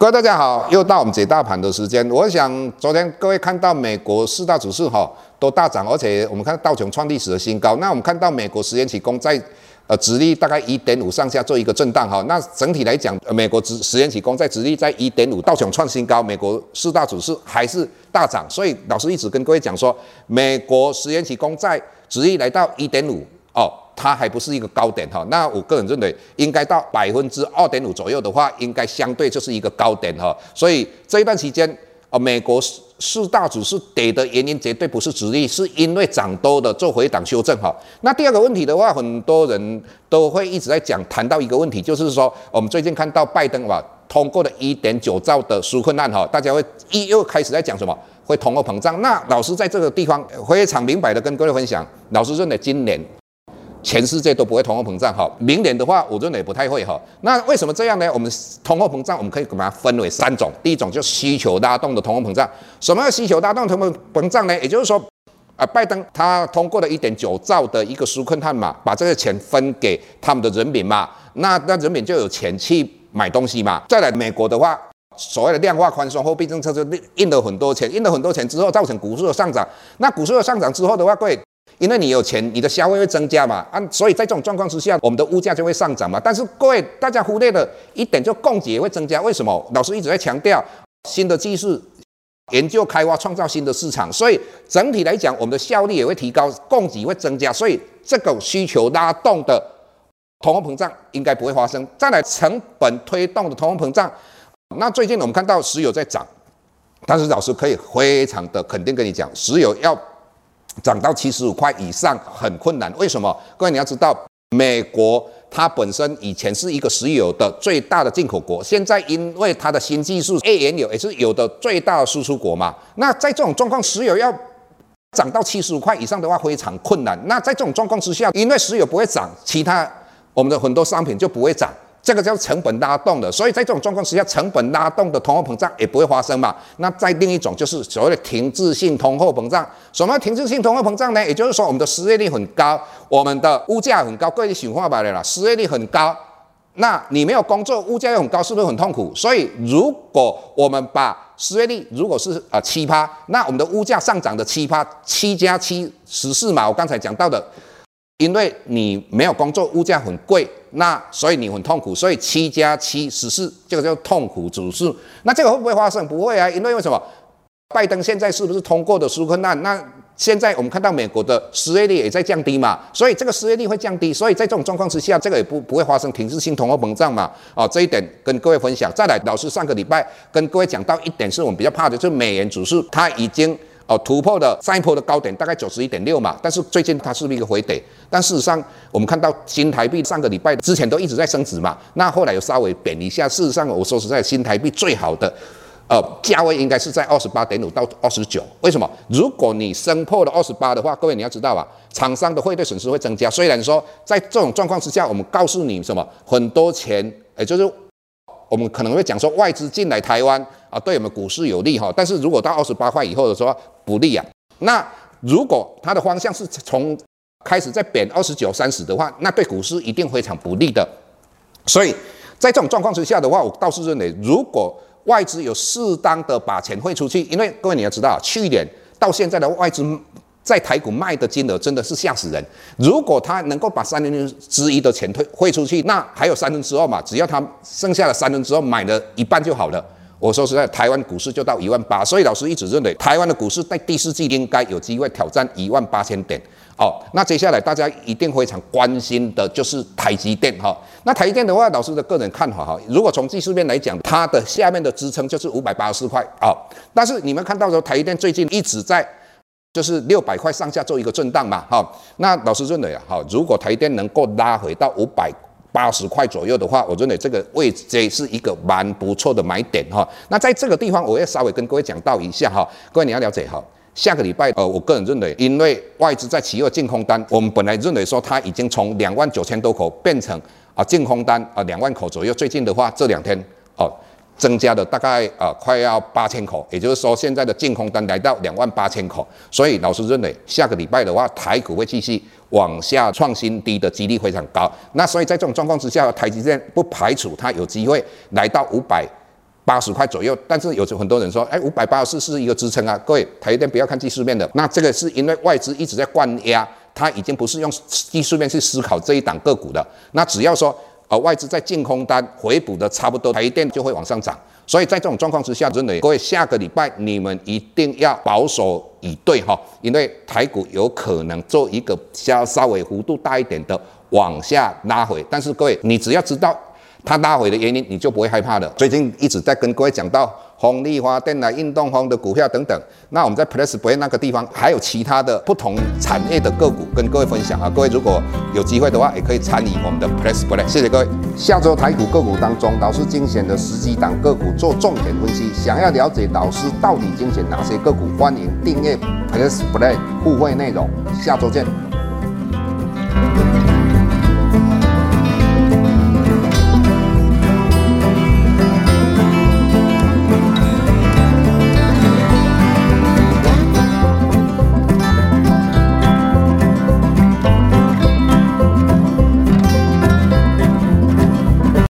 各位大家好，又到我们解大盘的时间。我想昨天各位看到美国四大指数哈都大涨，而且我们看到道琼创历史的新高。那我们看到美国十年期公债呃殖利大概一点五上下做一个震荡哈。那整体来讲，美国十十年期公债殖利在一点五，道琼创新高，美国四大指数还是大涨。所以老师一直跟各位讲说，美国十年期公债殖利来到一点五哦。它还不是一个高点哈，那我个人认为应该到百分之二点五左右的话，应该相对就是一个高点哈。所以这一段期间啊，美国四四大指数跌的原因绝对不是殖利率，是因为涨多的做回档修正哈。那第二个问题的话，很多人都会一直在讲谈到一个问题，就是说我们最近看到拜登吧通过了一点九兆的纾困案哈，大家会一又开始在讲什么会通货膨胀。那老师在这个地方非常明白的跟各位分享，老师认为今年。全世界都不会通货膨胀，哈，明年的话，我认为也不太会，哈。那为什么这样呢？我们通货膨胀，我们可以把它分为三种。第一种就需求拉动的通货膨胀。什么叫需求拉动通货膨胀呢？也就是说，啊，拜登他通过了一点九兆的一个纾困案嘛，把这个钱分给他们的人民嘛，那那人民就有钱去买东西嘛。再来，美国的话，所谓的量化宽松货币政策就印了很多钱，印了很多钱之后，造成股市的上涨。那股市的上涨之后的话，各位。因为你有钱，你的消费会增加嘛，啊，所以在这种状况之下，我们的物价就会上涨嘛。但是各位大家忽略了一点，就供给也会增加。为什么？老师一直在强调新的技术研究开发，创造新的市场，所以整体来讲，我们的效率也会提高，供给会增加，所以这个需求拉动的通货膨胀应该不会发生。再来，成本推动的通货膨胀，那最近我们看到石油在涨，但是老师可以非常的肯定跟你讲，石油要。涨到七十五块以上很困难，为什么？各位你要知道，美国它本身以前是一个石油的最大的进口国，现在因为它的新技术页岩油也是有的最大的输出国嘛。那在这种状况，石油要涨到七十五块以上的话，非常困难。那在这种状况之下，因为石油不会涨，其他我们的很多商品就不会涨。这个叫成本拉动的，所以在这种状况之下，成本拉动的通货膨胀也不会发生嘛。那再另一种就是所谓的停滞性通货膨胀。什么停滞性通货膨胀呢？也就是说，我们的失业率很高，我们的物价很高。各位想明白了啦，失业率很高，那你没有工作，物价又很高，是不是很痛苦？所以，如果我们把失业率如果是啊七趴，那我们的物价上涨的七趴，七加七十四嘛。我刚才讲到的。因为你没有工作，物价很贵，那所以你很痛苦，所以七加七十四，这个叫痛苦指数。那这个会不会发生？不会啊，因为为什么？拜登现在是不是通过的纾困案？那现在我们看到美国的失业率也在降低嘛，所以这个失业率会降低，所以在这种状况之下，这个也不不会发生停滞性通货膨胀嘛。哦，这一点跟各位分享。再来，老师上个礼拜跟各位讲到一点，是我们比较怕的，就是美元指数它已经。哦，突破了上一波的高点，大概九十一点六嘛。但是最近它是不是一个回跌？但事实上，我们看到新台币上个礼拜之前都一直在升值嘛。那后来又稍微贬一下。事实上，我说实在，新台币最好的呃价位应该是在二十八点五到二十九。为什么？如果你升破了二十八的话，各位你要知道啊，厂商的汇兑损失会增加。虽然说在这种状况之下，我们告诉你什么，很多钱，也就是我们可能会讲说外资进来台湾。啊，对我们股市有利哈，但是如果到二十八块以后的时候不利啊。那如果它的方向是从开始在贬二十九、三十的话，那对股市一定非常不利的。所以在这种状况之下的话，我倒是认为，如果外资有适当的把钱汇出去，因为各位你要知道，去年到现在的外资在台股卖的金额真的是吓死人。如果他能够把三分之一的钱退汇出去，那还有三分之二嘛，只要他剩下的三分之二买了一半就好了。我说实在，台湾股市就到一万八，所以老师一直认为台湾的股市在第四季应该有机会挑战一万八千点。哦，那接下来大家一定非常关心的就是台积电哈。那台积电的话，老师的个人看法哈，如果从技术面来讲，它的下面的支撑就是五百八十四块啊。但是你们看到说台积电最近一直在就是六百块上下做一个震荡嘛，哈。那老师认为啊，哈，如果台电能够拉回到五百。八十块左右的话，我认为这个位置这是一个蛮不错的买点哈。那在这个地方，我要稍微跟各位讲到一下哈。各位你要了解哈，下个礼拜呃，我个人认为，因为外资在期货净空单，我们本来认为说它已经从两万九千多口变成啊净空单啊两万口左右。最近的话，这两天哦。增加的大概呃快要八千口，也就是说现在的净空单来到两万八千口，所以老师认为下个礼拜的话，台股会继续往下创新低的几率非常高。那所以在这种状况之下，台积电不排除它有机会来到五百八十块左右。但是有很多人说，哎，五百八十是一个支撑啊。各位，台积电不要看技术面的，那这个是因为外资一直在灌压，它已经不是用技术面去思考这一档个股的。那只要说，而，外资在净空单回补的差不多，台电就会往上涨。所以在这种状况之下，真的，各位下个礼拜你们一定要保守以对哈，因为台股有可能做一个稍稍微幅度大一点的往下拉回。但是各位，你只要知道它拉回的原因，你就不会害怕了。最近一直在跟各位讲到。风力发电啊，运动风的股票等等。那我们在 Press Play 那个地方还有其他的不同产业的个股跟各位分享啊。各位如果有机会的话，也可以参与我们的 Press Play。谢谢各位。下周台股个股当中，导师精选的十几档个股做重点分析。想要了解导师到底精选哪些个股，欢迎订阅 Press Play 互惠内容。下周见。